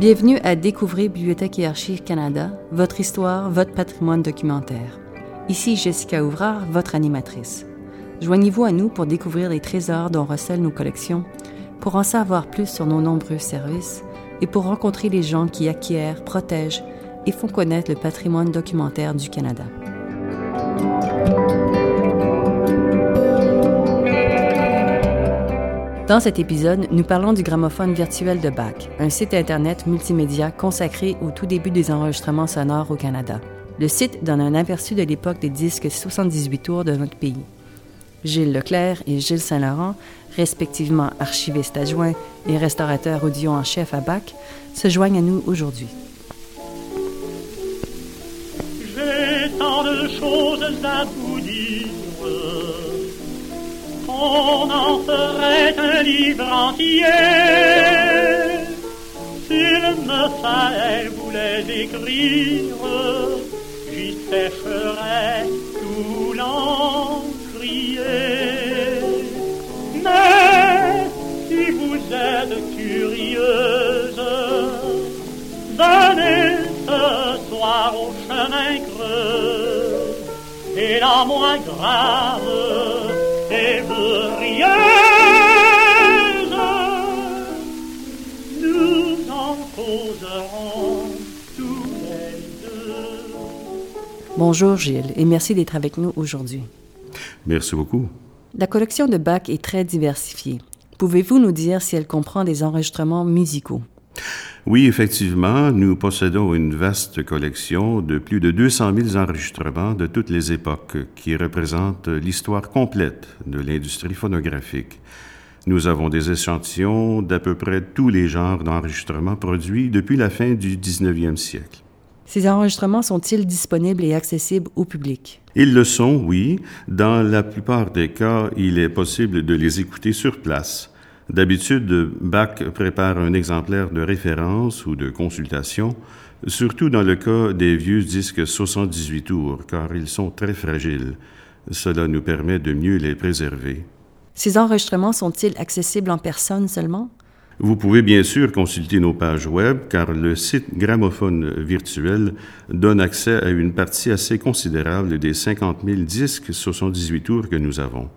Bienvenue à Découvrir Bibliothèque et Archives Canada, votre histoire, votre patrimoine documentaire. Ici Jessica Ouvrard, votre animatrice. Joignez-vous à nous pour découvrir les trésors dont recèlent nos collections, pour en savoir plus sur nos nombreux services et pour rencontrer les gens qui acquièrent, protègent et font connaître le patrimoine documentaire du Canada. Dans cet épisode, nous parlons du gramophone virtuel de Bach, un site Internet multimédia consacré au tout début des enregistrements sonores au Canada. Le site donne un aperçu de l'époque des disques 78 tours de notre pays. Gilles Leclerc et Gilles Saint-Laurent, respectivement archivistes adjoints et restaurateurs audio en chef à Bach, se joignent à nous aujourd'hui. On en ferait un livre entier. S'il me fallait vous les écrire, j'y sécherais tout l'encrier. Mais si vous êtes curieuse, venez ce soir au chemin creux et la moins grave Bonjour Gilles et merci d'être avec nous aujourd'hui. Merci beaucoup. La collection de Bach est très diversifiée. Pouvez-vous nous dire si elle comprend des enregistrements musicaux? Oui, effectivement, nous possédons une vaste collection de plus de 200 000 enregistrements de toutes les époques qui représentent l'histoire complète de l'industrie phonographique. Nous avons des échantillons d'à peu près tous les genres d'enregistrements produits depuis la fin du 19e siècle. Ces enregistrements sont-ils disponibles et accessibles au public? Ils le sont, oui. Dans la plupart des cas, il est possible de les écouter sur place. D'habitude, Bach prépare un exemplaire de référence ou de consultation, surtout dans le cas des vieux disques 78 tours, car ils sont très fragiles. Cela nous permet de mieux les préserver. Ces enregistrements sont-ils accessibles en personne seulement? Vous pouvez bien sûr consulter nos pages web car le site Gramophone virtuel donne accès à une partie assez considérable des 50 000 disques 78 tours que nous avons.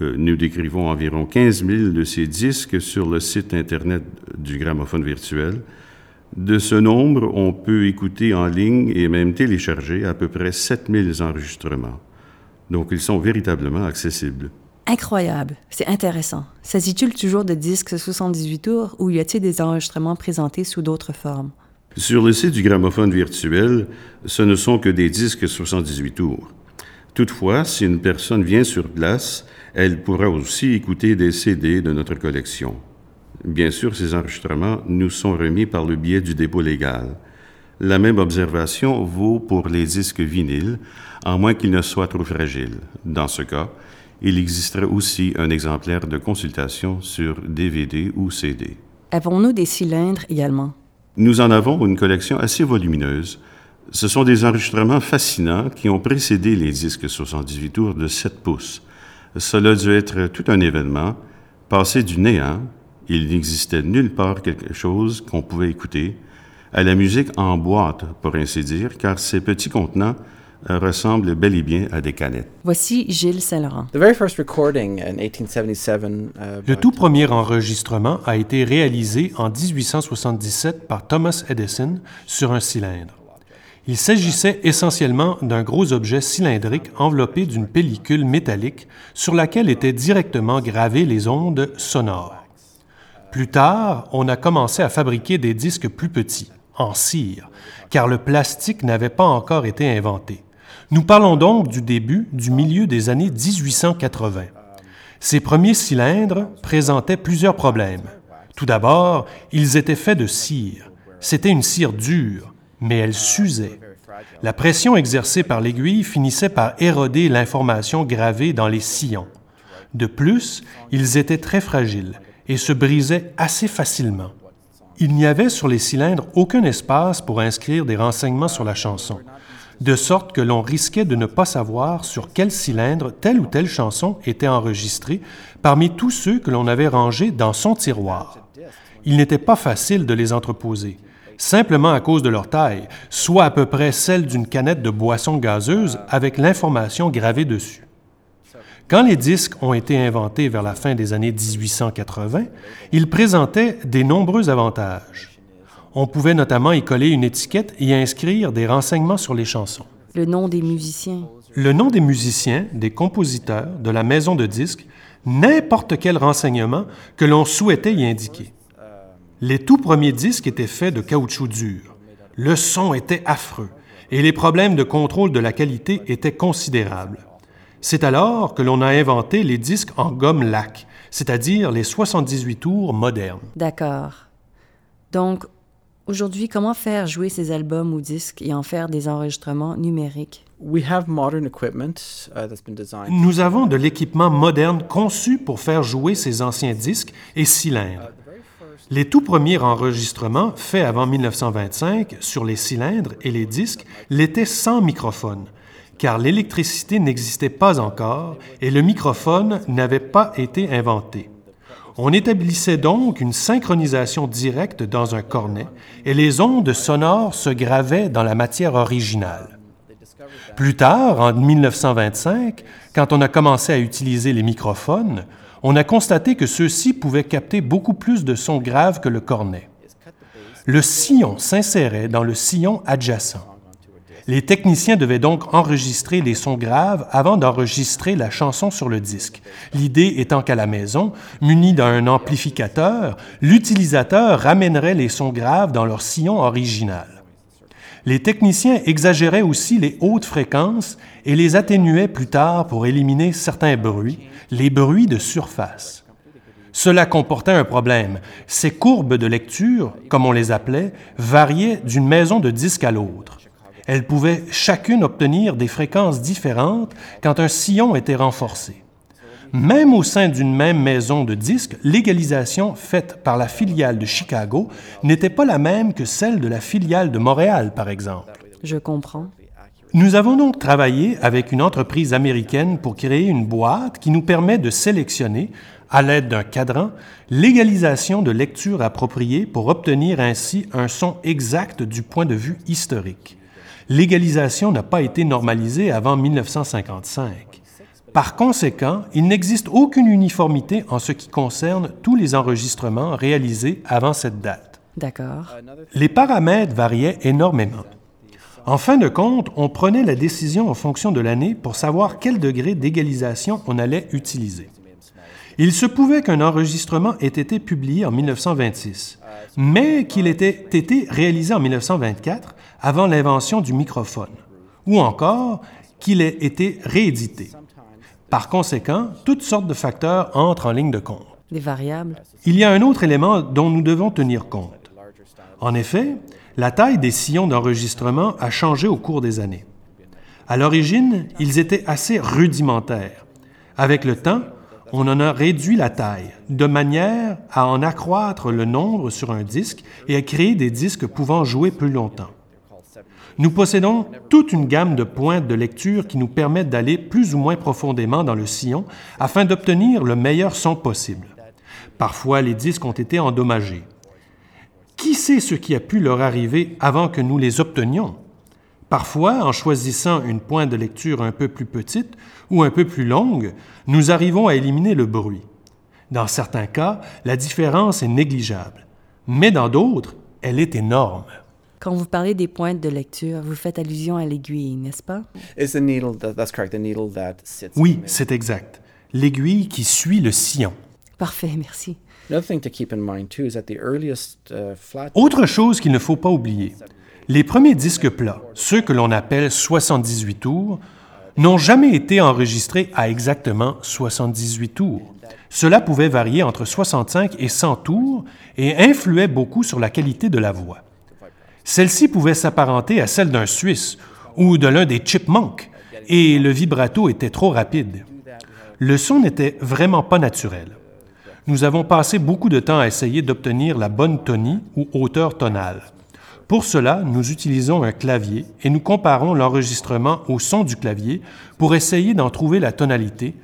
Euh, nous décrivons environ 15 000 de ces disques sur le site Internet du gramophone virtuel. De ce nombre, on peut écouter en ligne et même télécharger à peu près 7 000 enregistrements. Donc, ils sont véritablement accessibles. Incroyable, c'est intéressant. S'agit-il toujours de disques 78 tours ou y a-t-il des enregistrements présentés sous d'autres formes? Sur le site du gramophone virtuel, ce ne sont que des disques 78 tours. Toutefois, si une personne vient sur place, elle pourra aussi écouter des CD de notre collection. Bien sûr, ces enregistrements nous sont remis par le biais du dépôt légal. La même observation vaut pour les disques vinyles, en moins qu'ils ne soient trop fragiles. Dans ce cas, il existerait aussi un exemplaire de consultation sur DVD ou CD. Avons-nous des cylindres également? Nous en avons une collection assez volumineuse. Ce sont des enregistrements fascinants qui ont précédé les disques 78 tours de 7 pouces. Cela a dû être tout un événement. Passé du néant, il n'existait nulle part quelque chose qu'on pouvait écouter, à la musique en boîte, pour ainsi dire, car ces petits contenants euh, ressemblent bel et bien à des canettes. Voici Gilles Saint-Laurent. Uh, Le tout premier enregistrement a été réalisé en 1877 par Thomas Edison sur un cylindre. Il s'agissait essentiellement d'un gros objet cylindrique enveloppé d'une pellicule métallique sur laquelle étaient directement gravées les ondes sonores. Plus tard, on a commencé à fabriquer des disques plus petits, en cire, car le plastique n'avait pas encore été inventé. Nous parlons donc du début du milieu des années 1880. Ces premiers cylindres présentaient plusieurs problèmes. Tout d'abord, ils étaient faits de cire. C'était une cire dure, mais elle s'usait. La pression exercée par l'aiguille finissait par éroder l'information gravée dans les sillons. De plus, ils étaient très fragiles et se brisaient assez facilement. Il n'y avait sur les cylindres aucun espace pour inscrire des renseignements sur la chanson, de sorte que l'on risquait de ne pas savoir sur quel cylindre telle ou telle chanson était enregistrée parmi tous ceux que l'on avait rangés dans son tiroir. Il n'était pas facile de les entreposer, simplement à cause de leur taille, soit à peu près celle d'une canette de boisson gazeuse avec l'information gravée dessus. Quand les disques ont été inventés vers la fin des années 1880, ils présentaient des nombreux avantages. On pouvait notamment y coller une étiquette et y inscrire des renseignements sur les chansons. Le nom des musiciens. Le nom des musiciens, des compositeurs, de la maison de disques, n'importe quel renseignement que l'on souhaitait y indiquer. Les tout premiers disques étaient faits de caoutchouc dur. Le son était affreux et les problèmes de contrôle de la qualité étaient considérables. C'est alors que l'on a inventé les disques en gomme lac, c'est-à-dire les 78 tours modernes. D'accord. Donc, aujourd'hui, comment faire jouer ces albums ou disques et en faire des enregistrements numériques? We have modern equipment uh, that's been designed. Nous avons de l'équipement moderne conçu pour faire jouer ces anciens disques et cylindres. Les tout premiers enregistrements faits avant 1925 sur les cylindres et les disques l'étaient sans microphone, car l'électricité n'existait pas encore et le microphone n'avait pas été inventé. On établissait donc une synchronisation directe dans un cornet et les ondes sonores se gravaient dans la matière originale. Plus tard, en 1925, quand on a commencé à utiliser les microphones, on a constaté que ceux-ci pouvaient capter beaucoup plus de sons graves que le cornet. Le sillon s'insérait dans le sillon adjacent. Les techniciens devaient donc enregistrer les sons graves avant d'enregistrer la chanson sur le disque. L'idée étant qu'à la maison, muni d'un amplificateur, l'utilisateur ramènerait les sons graves dans leur sillon original. Les techniciens exagéraient aussi les hautes fréquences et les atténuaient plus tard pour éliminer certains bruits, les bruits de surface. Cela comportait un problème. Ces courbes de lecture, comme on les appelait, variaient d'une maison de disque à l'autre. Elles pouvaient chacune obtenir des fréquences différentes quand un sillon était renforcé. Même au sein d'une même maison de disques, l'égalisation faite par la filiale de Chicago n'était pas la même que celle de la filiale de Montréal, par exemple. Je comprends. Nous avons donc travaillé avec une entreprise américaine pour créer une boîte qui nous permet de sélectionner, à l'aide d'un cadran, l'égalisation de lecture appropriée pour obtenir ainsi un son exact du point de vue historique. L'égalisation n'a pas été normalisée avant 1955. Par conséquent, il n'existe aucune uniformité en ce qui concerne tous les enregistrements réalisés avant cette date. D'accord. Les paramètres variaient énormément. En fin de compte, on prenait la décision en fonction de l'année pour savoir quel degré d'égalisation on allait utiliser. Il se pouvait qu'un enregistrement ait été publié en 1926, mais qu'il ait été réalisé en 1924 avant l'invention du microphone, ou encore qu'il ait été réédité. Par conséquent, toutes sortes de facteurs entrent en ligne de compte. Des variables. Il y a un autre élément dont nous devons tenir compte. En effet, la taille des sillons d'enregistrement a changé au cours des années. À l'origine, ils étaient assez rudimentaires. Avec le temps, on en a réduit la taille, de manière à en accroître le nombre sur un disque et à créer des disques pouvant jouer plus longtemps. Nous possédons toute une gamme de pointes de lecture qui nous permettent d'aller plus ou moins profondément dans le sillon afin d'obtenir le meilleur son possible. Parfois, les disques ont été endommagés. Qui sait ce qui a pu leur arriver avant que nous les obtenions? Parfois, en choisissant une pointe de lecture un peu plus petite ou un peu plus longue, nous arrivons à éliminer le bruit. Dans certains cas, la différence est négligeable, mais dans d'autres, elle est énorme. Quand vous parlez des pointes de lecture, vous faites allusion à l'aiguille, n'est-ce pas? It's the needle that, that's correct, the needle that sits. Oui, c'est exact. L'aiguille qui suit le sillon. Parfait, merci. Another thing to keep in mind too is that the earliest uh, flat Autre chose qu'il ne faut pas oublier, les premiers disques plats, ceux que l'on appelle 78 tours, n'ont jamais été enregistrés à exactement 78 tours. Cela pouvait varier entre 65 et 100 tours et influait beaucoup sur la qualité de la voix. Celle-ci pouvait s'apparenter à celle d'un Suisse ou de l'un des Chipmunks, et le vibrato était trop rapide. Le son n'était vraiment pas naturel. Nous avons passé beaucoup de temps à essayer d'obtenir la bonne tonie ou hauteur tonale. Pour cela, nous utilisons un clavier et nous comparons l'enregistrement au son du clavier pour essayer d'en trouver la tonalité,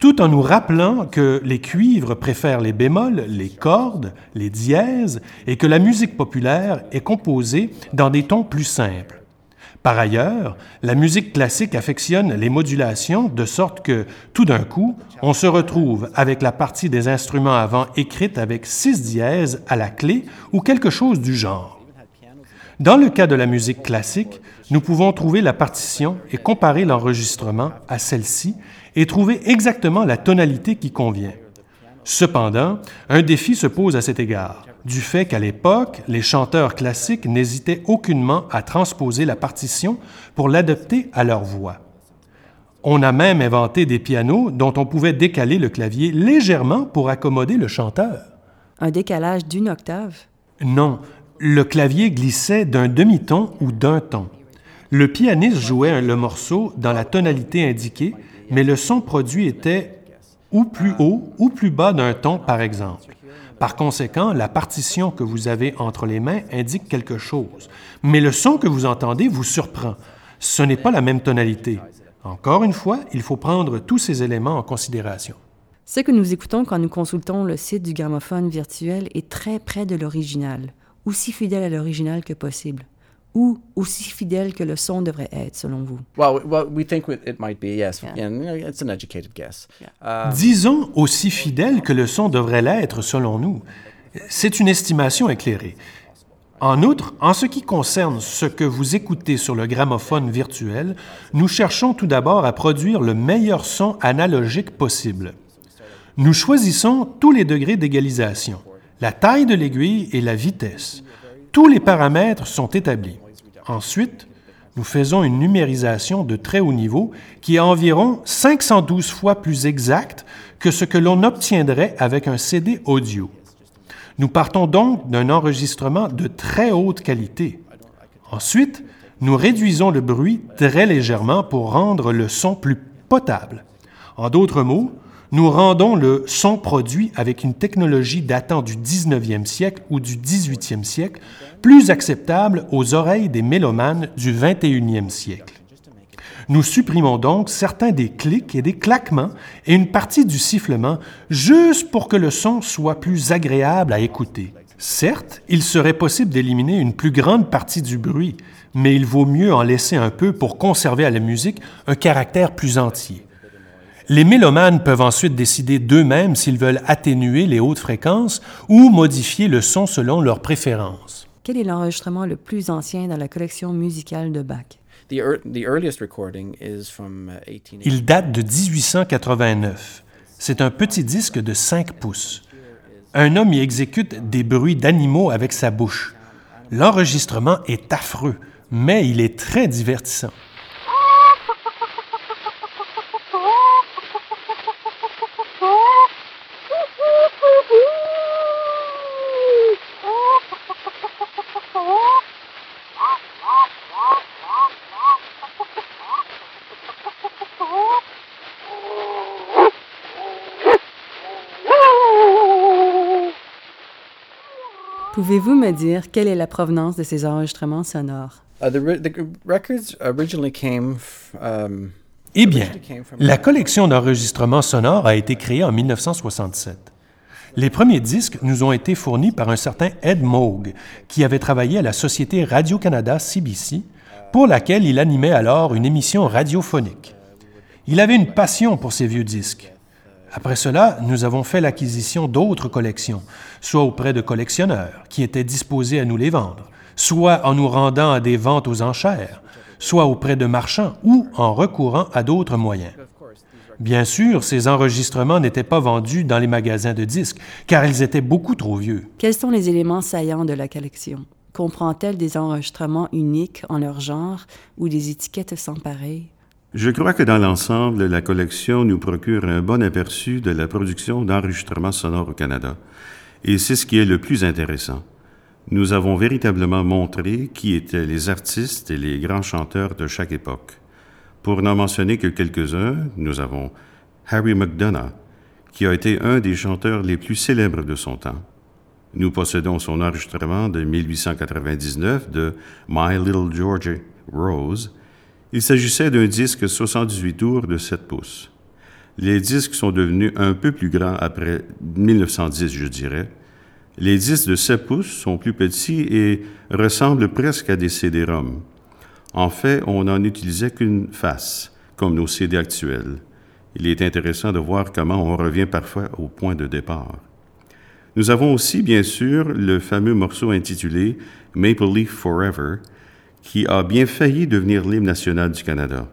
tout en nous rappelant que les cuivres préfèrent les bémols, les cordes, les dièses, et que la musique populaire est composée dans des tons plus simples. Par ailleurs, la musique classique affectionne les modulations de sorte que, tout d'un coup, on se retrouve avec la partie des instruments avant écrite avec six dièses à la clé ou quelque chose du genre. Dans le cas de la musique classique, nous pouvons trouver la partition et comparer l'enregistrement à celle-ci et trouver exactement la tonalité qui convient. Cependant, un défi se pose à cet égard du fait qu'à l'époque, les chanteurs classiques n'hésitaient aucunement à transposer la partition pour l'adapter à leur voix. On a même inventé des pianos dont on pouvait décaler le clavier légèrement pour accommoder le chanteur. Un décalage d'une octave? Non, le clavier glissait d'un demi-ton ou d'un ton. Le pianiste jouait le morceau dans la tonalité indiquée, mais le son produit était ou plus haut ou plus bas d'un ton, par exemple. Par conséquent, la partition que vous avez entre les mains indique quelque chose, mais le son que vous entendez vous surprend. Ce n'est pas la même tonalité. Encore une fois, il faut prendre tous ces éléments en considération. Ce que nous écoutons quand nous consultons le site du gramophone virtuel est très près de l'original, aussi fidèle à l'original que possible ou aussi fidèle que le son devrait être, selon vous? Well, well we think it might be, yes. Yeah. Yeah, it's an educated guess. Um, Disons aussi fidèle que le son devrait l'être, selon nous. C'est une estimation éclairée. En outre, en ce qui concerne ce que vous écoutez sur le gramophone virtuel, nous cherchons tout d'abord à produire le meilleur son analogique possible. Nous choisissons tous les degrés d'égalisation, la taille de l'aiguille et la vitesse. Tous les paramètres sont établis. Ensuite, nous faisons une numérisation de très haut niveau qui est environ 512 fois plus exacte que ce que l'on obtiendrait avec un CD audio. Nous partons donc d'un enregistrement de très haute qualité. Ensuite, nous réduisons le bruit très légèrement pour rendre le son plus potable. En d'autres mots, nous rendons le son produit avec une technologie datant du 19e siècle ou du 18e siècle plus acceptable aux oreilles des mélomanes du 21e siècle. Nous supprimons donc certains des clics et des claquements et une partie du sifflement juste pour que le son soit plus agréable à écouter. Certes, il serait possible d'éliminer une plus grande partie du bruit, mais il vaut mieux en laisser un peu pour conserver à la musique un caractère plus entier. Les mélomanes peuvent ensuite décider d'eux-mêmes s'ils veulent atténuer les hautes fréquences ou modifier le son selon leurs préférences. Quel est l'enregistrement le plus ancien dans la collection musicale de Bach? Uh, Il date de 1889. C'est un petit disque de 5 pouces. Un homme y exécute des bruits d'animaux avec sa bouche. L'enregistrement est affreux, mais il est très divertissant. Pouvez-vous me dire quelle est la provenance de ces enregistrements sonores? eh bien, la collection d'enregistrements sonores a été créée en 1967. Les premiers disques nous ont été fournis par un certain Ed Moog, qui avait travaillé à la Société Radio-Canada CBC, pour laquelle il animait alors une émission radiophonique. Il avait une passion pour ces vieux disques. Après cela, nous avons fait l'acquisition d'autres collections, soit auprès de collectionneurs qui étaient disposés à nous les vendre, soit en nous rendant à des ventes aux enchères, soit auprès de marchands ou en recourant à d'autres moyens. Bien sûr, ces enregistrements n'étaient pas vendus dans les magasins de disques, car ils étaient beaucoup trop vieux. Quels sont les éléments saillants de la collection? Comprend-elle des enregistrements uniques en leur genre ou des étiquettes sans pareil? Je crois que dans l'ensemble, la collection nous procure un bon aperçu de la production d'enregistrements sonores au Canada. Et c'est ce qui est le plus intéressant. Nous avons véritablement montré qui étaient les artistes et les grands chanteurs de chaque époque. Pour n'en mentionner que quelques-uns, nous avons Harry McDonough, qui a été un des chanteurs les plus célèbres de son temps. Nous possédons son enregistrement de 1899 de My Little Georgie Rose, il s'agissait d'un disque 78 tours de 7 pouces. Les disques sont devenus un peu plus grands après 1910, je dirais. Les disques de 7 pouces sont plus petits et ressemblent presque à des CD-ROM. En fait, on n'en utilisait qu'une face, comme nos CD actuels. Il est intéressant de voir comment on revient parfois au point de départ. Nous avons aussi, bien sûr, le fameux morceau intitulé Maple Leaf Forever, qui a bien failli devenir l'hymne national du Canada.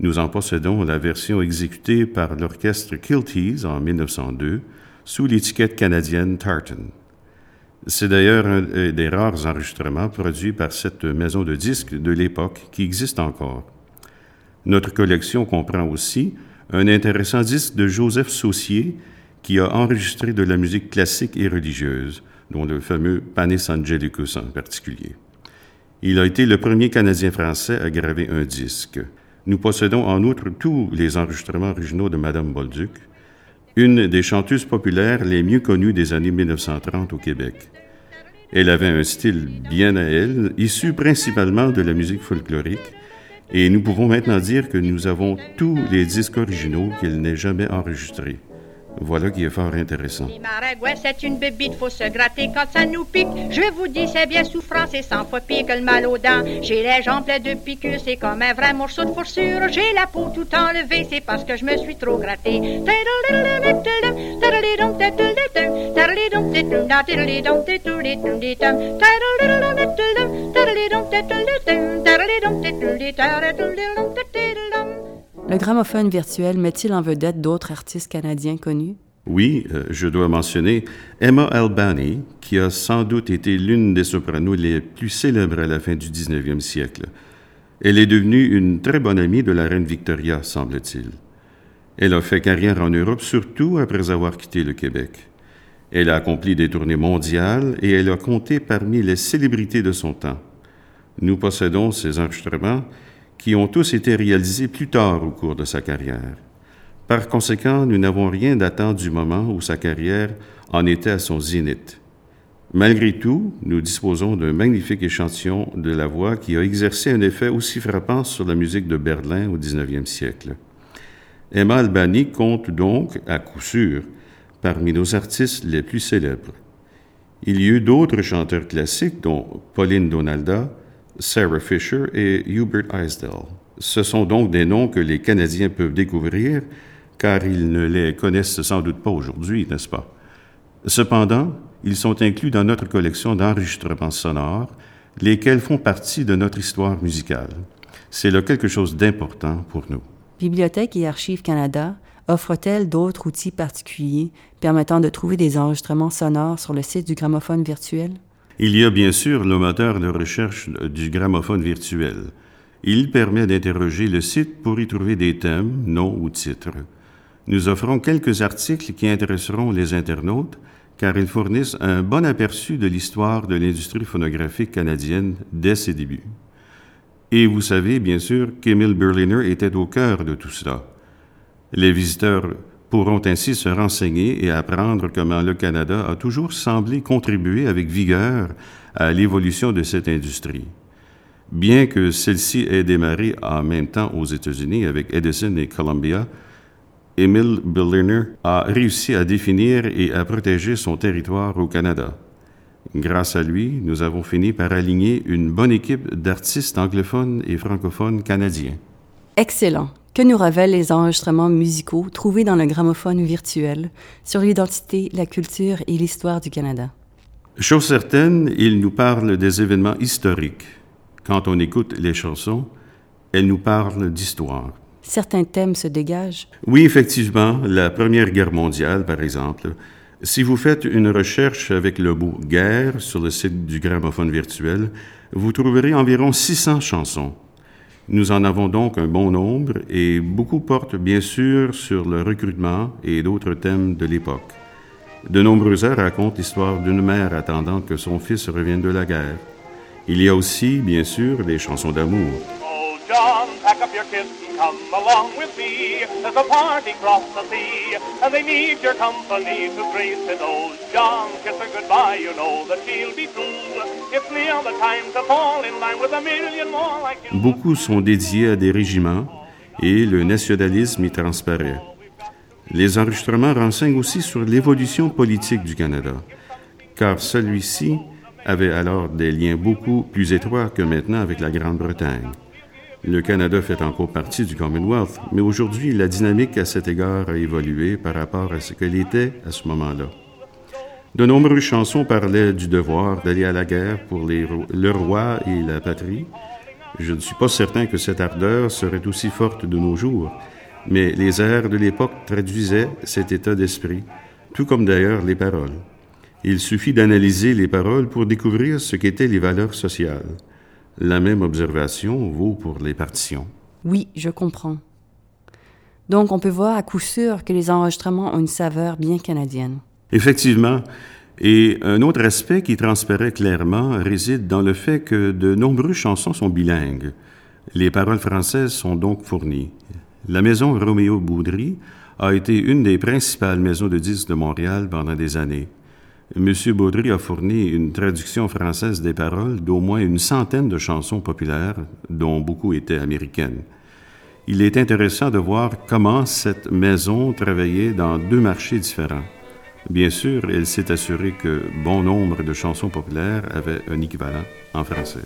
Nous en possédons la version exécutée par l'orchestre Kilties en 1902 sous l'étiquette canadienne Tartan. C'est d'ailleurs un des rares enregistrements produits par cette maison de disques de l'époque qui existe encore. Notre collection comprend aussi un intéressant disque de Joseph Saucier qui a enregistré de la musique classique et religieuse, dont le fameux Panis Angelicus en particulier. Il a été le premier Canadien français à graver un disque. Nous possédons en outre tous les enregistrements originaux de Madame Bolduc, une des chanteuses populaires les mieux connues des années 1930 au Québec. Elle avait un style bien à elle, issu principalement de la musique folklorique, et nous pouvons maintenant dire que nous avons tous les disques originaux qu'elle n'ait jamais enregistrés. Voilà qui est fort intéressant. Maragouet, c'est une bébite, faut se gratter quand ça nous pique. Je vous dis, c'est bien souffrant, c'est cent fois pire que le mal aux dents. J'ai les jambes pleines de piqûres, c'est comme un vrai morceau de fourrure. J'ai la peau tout enlevée, c'est parce que je me suis trop gratté. Le gramophone virtuel met-il en vedette d'autres artistes canadiens connus? Oui, euh, je dois mentionner Emma Albany, qui a sans doute été l'une des sopranos les plus célèbres à la fin du 19e siècle. Elle est devenue une très bonne amie de la reine Victoria, semble-t-il. Elle a fait carrière en Europe, surtout après avoir quitté le Québec. Elle a accompli des tournées mondiales et elle a compté parmi les célébrités de son temps. Nous possédons ces enregistrements qui ont tous été réalisés plus tard au cours de sa carrière. Par conséquent, nous n'avons rien datant du moment où sa carrière en était à son zénith. Malgré tout, nous disposons d'un magnifique échantillon de la voix qui a exercé un effet aussi frappant sur la musique de Berlin au 19e siècle. Emma Albany compte donc, à coup sûr, parmi nos artistes les plus célèbres. Il y eut d'autres chanteurs classiques, dont Pauline Donalda, Sarah Fisher et Hubert Eisdale. Ce sont donc des noms que les Canadiens peuvent découvrir, car ils ne les connaissent sans doute pas aujourd'hui, n'est-ce pas? Cependant, ils sont inclus dans notre collection d'enregistrements sonores, lesquels font partie de notre histoire musicale. C'est là quelque chose d'important pour nous. Bibliothèque et Archives Canada offre-t-elle d'autres outils particuliers permettant de trouver des enregistrements sonores sur le site du gramophone virtuel? Il y a bien sûr le moteur de recherche du gramophone virtuel. Il permet d'interroger le site pour y trouver des thèmes, noms ou titres. Nous offrons quelques articles qui intéresseront les internautes car ils fournissent un bon aperçu de l'histoire de l'industrie phonographique canadienne dès ses débuts. Et vous savez, bien sûr, qu'Emile Berliner était au cœur de tout cela. Les visiteurs pourront ainsi se renseigner et apprendre comment le Canada a toujours semblé contribuer avec vigueur à l'évolution de cette industrie. Bien que celle-ci ait démarré en même temps aux États-Unis avec Edison et Columbia, Emile Berliner a réussi à définir et à protéger son territoire au Canada. Grâce à lui, nous avons fini par aligner une bonne équipe d'artistes anglophones et francophones canadiens. Excellent. Que nous révèlent les enregistrements musicaux trouvés dans le gramophone virtuel sur l'identité, la culture et l'histoire du Canada? Chose certaine, il nous parle des événements historiques. Quand on écoute les chansons, elles nous parlent d'histoire. Certains thèmes se dégagent. Oui, effectivement, la Première Guerre mondiale, par exemple. Si vous faites une recherche avec le mot guerre sur le site du gramophone virtuel, vous trouverez environ 600 chansons. Nous en avons donc un bon nombre et beaucoup portent bien sûr sur le recrutement et d'autres thèmes de l'époque. De nombreux airs racontent l'histoire d'une mère attendant que son fils revienne de la guerre. Il y a aussi, bien sûr, des chansons d'amour. Come along with me. There's a party across the sea, and they need your company to grace it. Oh, John, kiss her goodbye, you know that she'll be true. It's near the time to fall in line with a million more like you. Beaucoup sont dédiés à des régiments et le nationalisme y transparaît. Les enregistrements renseignent aussi sur l'évolution politique du Canada, car celui-ci avait alors des liens beaucoup plus étroits que maintenant avec la Grande-Bretagne. Le Canada fait encore partie du Commonwealth, mais aujourd'hui, la dynamique à cet égard a évolué par rapport à ce qu'elle était à ce moment-là. De nombreuses chansons parlaient du devoir d'aller à la guerre pour le roi et la patrie. Je ne suis pas certain que cette ardeur serait aussi forte de nos jours, mais les airs de l'époque traduisaient cet état d'esprit, tout comme d'ailleurs les paroles. Il suffit d'analyser les paroles pour découvrir ce qu'étaient les valeurs sociales. La même observation vaut pour les partitions. Oui, je comprends. Donc on peut voir à coup sûr que les enregistrements ont une saveur bien canadienne. Effectivement. Et un autre aspect qui transparaît clairement réside dans le fait que de nombreuses chansons sont bilingues. Les paroles françaises sont donc fournies. La maison Roméo Boudry a été une des principales maisons de disques de Montréal pendant des années. M. Baudry a fourni une traduction française des paroles d'au moins une centaine de chansons populaires, dont beaucoup étaient américaines. Il est intéressant de voir comment cette maison travaillait dans deux marchés différents. Bien sûr, elle s'est assurée que bon nombre de chansons populaires avaient un équivalent en français.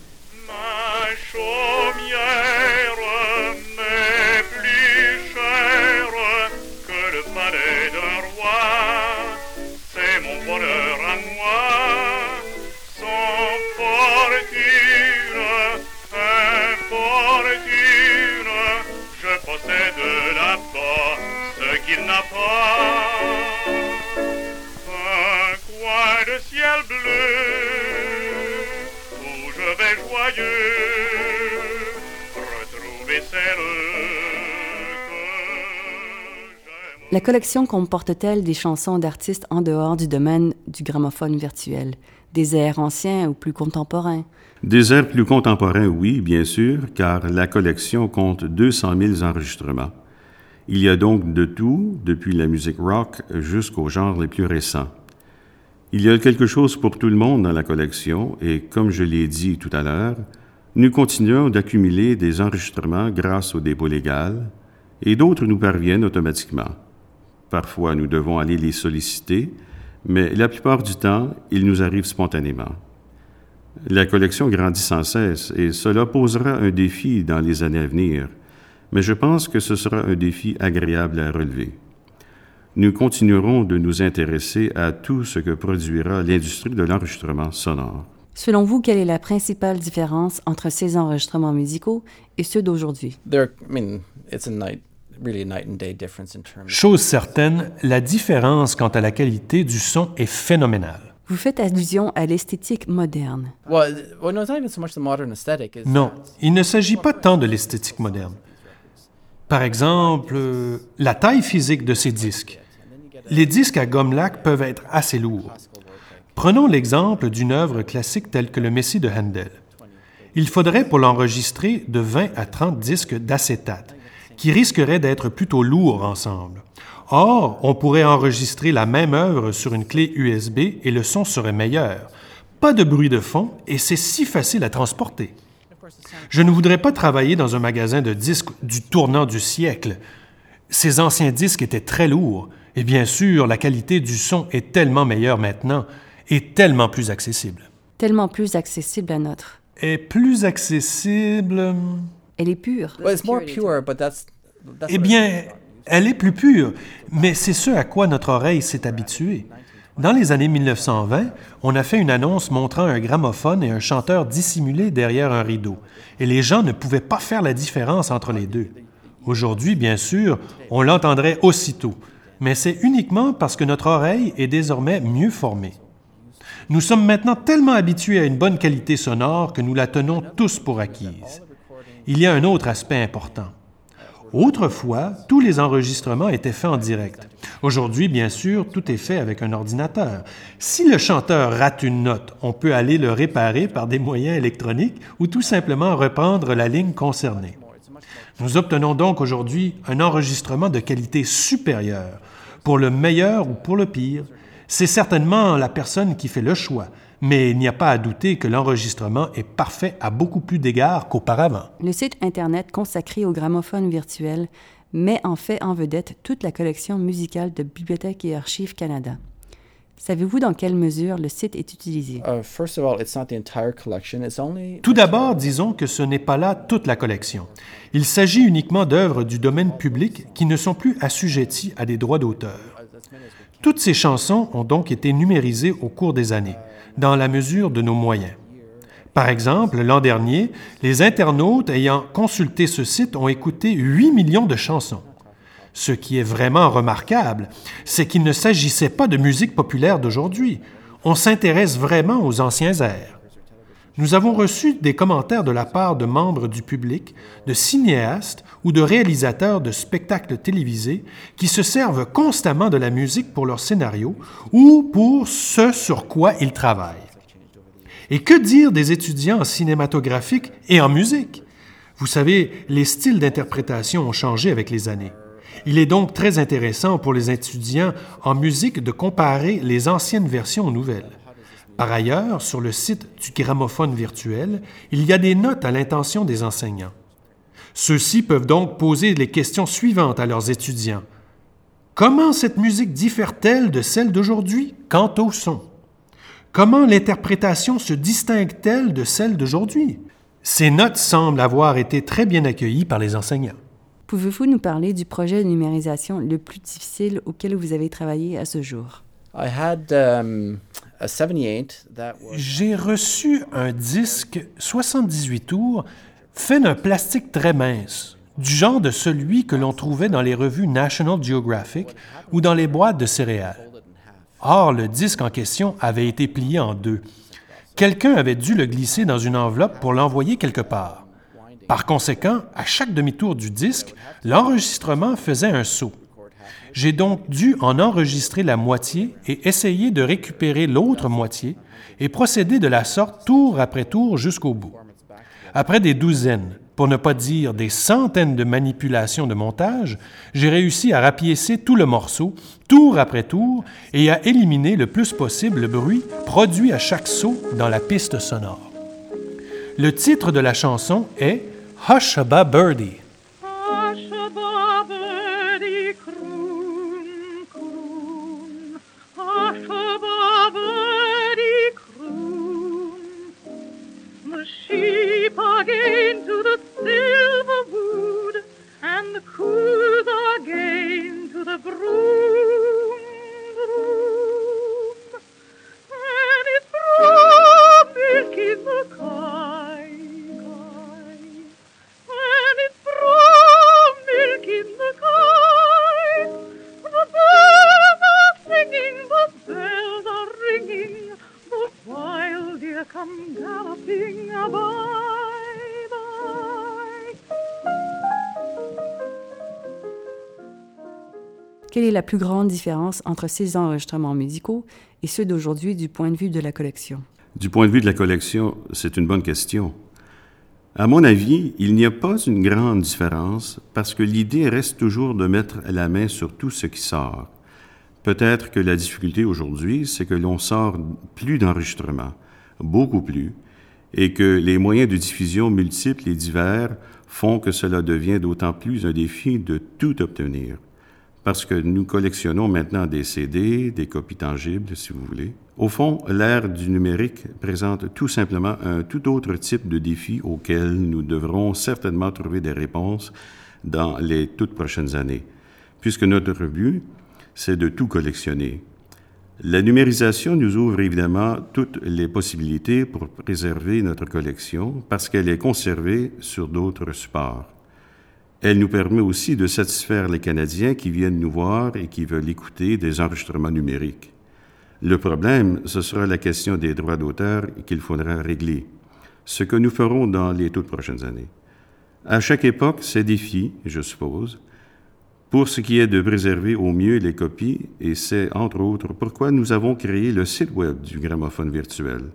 La collection comporte-t-elle des chansons d'artistes en dehors du domaine du gramophone virtuel, des airs anciens ou plus contemporains? Des airs plus contemporains, oui, bien sûr, car la collection compte 200 000 enregistrements. Il y a donc de tout, depuis la musique rock jusqu'aux genres les plus récents. Il y a quelque chose pour tout le monde dans la collection et, comme je l'ai dit tout à l'heure, nous continuons d'accumuler des enregistrements grâce au dépôt légal et d'autres nous parviennent automatiquement. Parfois, nous devons aller les solliciter, mais la plupart du temps, ils nous arrivent spontanément. La collection grandit sans cesse et cela posera un défi dans les années à venir, mais je pense que ce sera un défi agréable à relever. Nous continuerons de nous intéresser à tout ce que produira l'industrie de l'enregistrement sonore. Selon vous, quelle est la principale différence entre ces enregistrements musicaux et ceux d'aujourd'hui? Chose certaine, la différence quant à la qualité du son est phénoménale. Vous faites allusion à l'esthétique moderne. Non, il ne s'agit pas tant de l'esthétique moderne. Par exemple, euh, la taille physique de ces disques. Les disques à gomme lac peuvent être assez lourds. Prenons l'exemple d'une œuvre classique telle que le Messie de Handel. Il faudrait pour l'enregistrer de 20 à 30 disques d'acétate, qui risqueraient d'être plutôt lourds ensemble. Or, on pourrait enregistrer la même œuvre sur une clé USB et le son serait meilleur. Pas de bruit de fond et c'est si facile à transporter. Je ne voudrais pas travailler dans un magasin de disques du tournant du siècle. Ces anciens disques étaient très lourds et bien sûr, la qualité du son est tellement meilleure maintenant est tellement plus accessible. Tellement plus accessible à notre. Est plus accessible. Elle est pure. eh bien, elle est plus pure, mais c'est ce à quoi notre oreille s'est habituée. Dans les années 1920, on a fait une annonce montrant un gramophone et un chanteur dissimulés derrière un rideau, et les gens ne pouvaient pas faire la différence entre les deux. Aujourd'hui, bien sûr, on l'entendrait aussitôt, mais c'est uniquement parce que notre oreille est désormais mieux formée. Nous sommes maintenant tellement habitués à une bonne qualité sonore que nous la tenons tous pour acquise. Il y a un autre aspect important. Autrefois, tous les enregistrements étaient faits en direct. Aujourd'hui, bien sûr, tout est fait avec un ordinateur. Si le chanteur rate une note, on peut aller le réparer par des moyens électroniques ou tout simplement reprendre la ligne concernée. Nous obtenons donc aujourd'hui un enregistrement de qualité supérieure, pour le meilleur ou pour le pire, c'est certainement la personne qui fait le choix, mais il n'y a pas à douter que l'enregistrement est parfait à beaucoup plus d'égards qu'auparavant. Le site Internet consacré au gramophone virtuel met en fait en vedette toute la collection musicale de Bibliothèque et Archives Canada. Savez-vous dans quelle mesure le site est utilisé? Uh, first of all, it's not the entire collection. It's only Tout d'abord, disons que ce n'est pas là toute la collection. Il s'agit uniquement d'œuvres du domaine public qui ne sont plus assujetties à des droits d'auteur. Toutes ces chansons ont donc été numérisées au cours des années, dans la mesure de nos moyens. Par exemple, l'an dernier, les internautes ayant consulté ce site ont écouté 8 millions de chansons. Ce qui est vraiment remarquable, c'est qu'il ne s'agissait pas de musique populaire d'aujourd'hui. On s'intéresse vraiment aux anciens airs. Nous avons reçu des commentaires de la part de membres du public, de cinéastes ou de réalisateurs de spectacles télévisés qui se servent constamment de la musique pour leur scénario ou pour ce sur quoi ils travaillent. Et que dire des étudiants en cinématographique et en musique? Vous savez, les styles d'interprétation ont changé avec les années. Il est donc très intéressant pour les étudiants en musique de comparer les anciennes versions aux nouvelles. Par ailleurs, sur le site du gramophone virtuel, il y a des notes à l'intention des enseignants. Ceux-ci peuvent donc poser les questions suivantes à leurs étudiants. Comment cette musique diffère-t-elle de celle d'aujourd'hui? Quant au son? Comment l'interprétation se distingue-t-elle de celle d'aujourd'hui? Ces notes semblent avoir été très bien accueillies par les enseignants. Pouvez-vous nous parler du projet de numérisation le plus difficile auquel vous avez travaillé à ce jour? Um, a 78 that was J'ai reçu un disque 78 tours fait d'un plastique très mince, du genre de celui que l'on trouvait dans les revues National Geographic ou dans les boîtes de céréales. Or, le disque en question avait été plié en deux. Quelqu'un avait dû le glisser dans une enveloppe pour l'envoyer quelque part. Par conséquent, à chaque demi-tour du disque, l'enregistrement faisait un saut. J'ai donc dû en enregistrer la moitié et essayer de récupérer l'autre moitié et procéder de la sorte tour après tour jusqu'au bout. Après des douzaines, pour ne pas dire des centaines de manipulations de montage, j'ai réussi à rapiécer tout le morceau, tour après tour, et à éliminer le plus possible le bruit produit à chaque saut dans la piste sonore. Le titre de la chanson est Hushaba Birdie. Plus grande différence entre ces enregistrements musicaux et ceux d'aujourd'hui du point de vue de la collection? Du point de vue de la collection, c'est une bonne question. À mon avis, il n'y a pas une grande différence parce que l'idée reste toujours de mettre la main sur tout ce qui sort. Peut-être que la difficulté aujourd'hui, c'est que l'on sort plus d'enregistrements, beaucoup plus, et que les moyens de diffusion multiples et divers font que cela devient d'autant plus un défi de tout obtenir. Parce que nous collectionnons maintenant des CD, des copies tangibles, si vous voulez. Au fond, l'ère du numérique présente tout simplement un tout autre type de défi auquel nous devrons certainement trouver des réponses dans les toutes prochaines années, puisque notre but, c'est de tout collectionner. La numérisation nous ouvre évidemment toutes les possibilités pour préserver notre collection parce qu'elle est conservée sur d'autres supports. Elle nous permet aussi de satisfaire les Canadiens qui viennent nous voir et qui veulent écouter des enregistrements numériques. Le problème, ce sera la question des droits d'auteur qu'il faudra régler, ce que nous ferons dans les toutes prochaines années. À chaque époque, ces défis, je suppose, pour ce qui est de préserver au mieux les copies, et c'est entre autres pourquoi nous avons créé le site web du gramophone virtuel,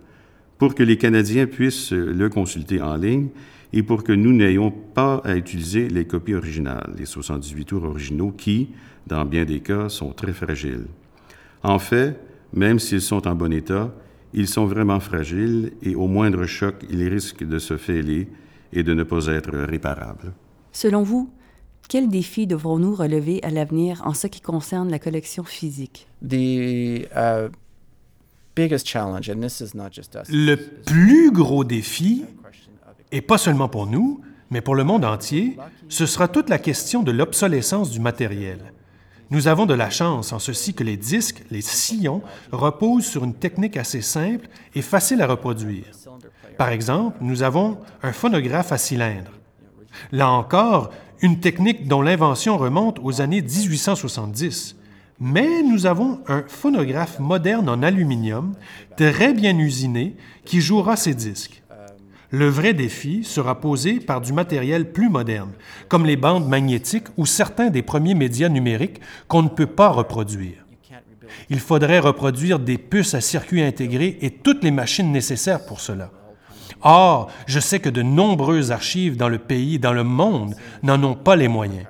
pour que les Canadiens puissent le consulter en ligne et pour que nous n'ayons pas à utiliser les copies originales, les 78 tours originaux qui, dans bien des cas, sont très fragiles. En fait, même s'ils sont en bon état, ils sont vraiment fragiles et au moindre choc, ils risquent de se fêler et de ne pas être réparables. Selon vous, Quels défis devrons-nous relever à l'avenir en ce qui concerne la collection physique? The uh, biggest challenge, and this is not just us. Le plus gros défi, et pas seulement pour nous, mais pour le monde entier, ce sera toute la question de l'obsolescence du matériel. Nous avons de la chance en ceci que les disques, les sillons, reposent sur une technique assez simple et facile à reproduire. Par exemple, nous avons un phonographe à cylindre. Là encore, une technique dont l'invention remonte aux années 1870. Mais nous avons un phonographe moderne en aluminium, très bien usiné, qui jouera ces disques. Le vrai défi sera posé par du matériel plus moderne, comme les bandes magnétiques ou certains des premiers médias numériques qu'on ne peut pas reproduire. Il faudrait reproduire des puces à circuit intégré et toutes les machines nécessaires pour cela. Or, je sais que de nombreuses archives dans le pays dans le monde n'en ont pas les moyens.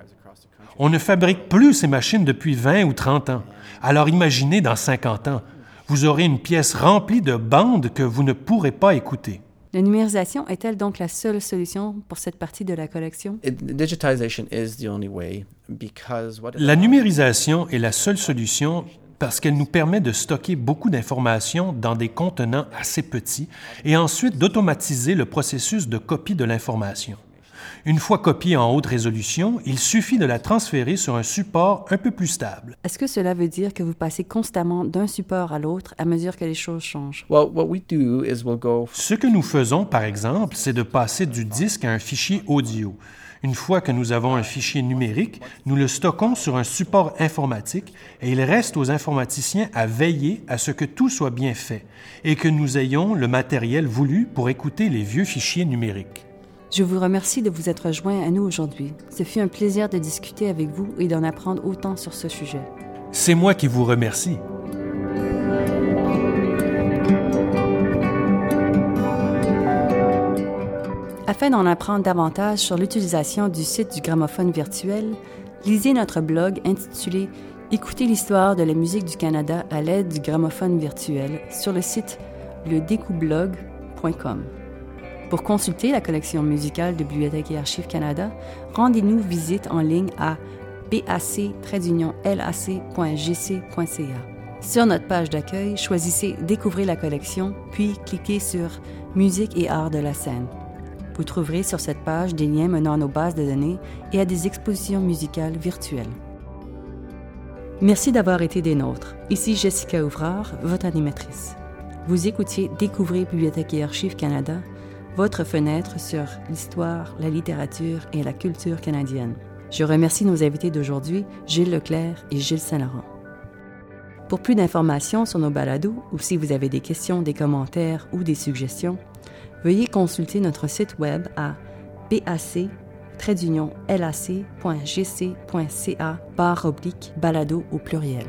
On ne fabrique plus ces machines depuis 20 ou 30 ans. Alors imaginez dans 50 ans, vous aurez une pièce remplie de bandes que vous ne pourrez pas écouter. La numérisation est-elle donc la seule solution pour cette partie de la collection? It, digitization is the only way because what it La numérisation est la seule solution parce qu'elle nous permet de stocker beaucoup d'informations dans des contenants assez petits et ensuite d'automatiser le processus de copie de l'information. Une fois copiée en haute résolution, il suffit de la transférer sur un support un peu plus stable. Est-ce que cela veut dire que vous passez constamment d'un support à l'autre à mesure que les choses changent? Well, what we do is we'll go Ce que nous faisons, par exemple, c'est de passer du disque à un fichier audio. Une fois que nous avons un fichier numérique, nous le stockons sur un support informatique et il reste aux informaticiens à veiller à ce que tout soit bien fait et que nous ayons le matériel voulu pour écouter les vieux fichiers numériques. Je vous remercie de vous être joint à nous aujourd'hui. Ce fut un plaisir de discuter avec vous et d'en apprendre autant sur ce sujet. C'est moi qui vous remercie. Afin d'en apprendre davantage sur l'utilisation du site du gramophone virtuel, lisez notre blog intitulé Écoutez l'histoire de la musique du Canada à l'aide du gramophone virtuel sur le site ledécoublog.com. Pour consulter la collection musicale de Bibliothèque et Archives Canada, rendez-nous visite en ligne à bac-lac.gc.ca. Sur notre page d'accueil, choisissez Découvrir la collection, puis cliquez sur Musique et art de la scène. Vous trouverez sur cette page des liens menant à nos bases de données et à des expositions musicales virtuelles. Merci d'avoir été des nôtres. Ici Jessica Ouvrard, votre animatrice. Vous écoutiez Découvrir Bibliothèque et Archives Canada, votre fenêtre sur l'histoire, la littérature et la culture canadienne. Je remercie nos invités d'aujourd'hui, Gilles Leclerc et Gilles Saint-Laurent. Pour plus d'informations sur nos balados ou si vous avez des questions, des commentaires ou des suggestions, veuillez consulter notre site web à bac lac.gc.ca barre oblique balado au pluriel.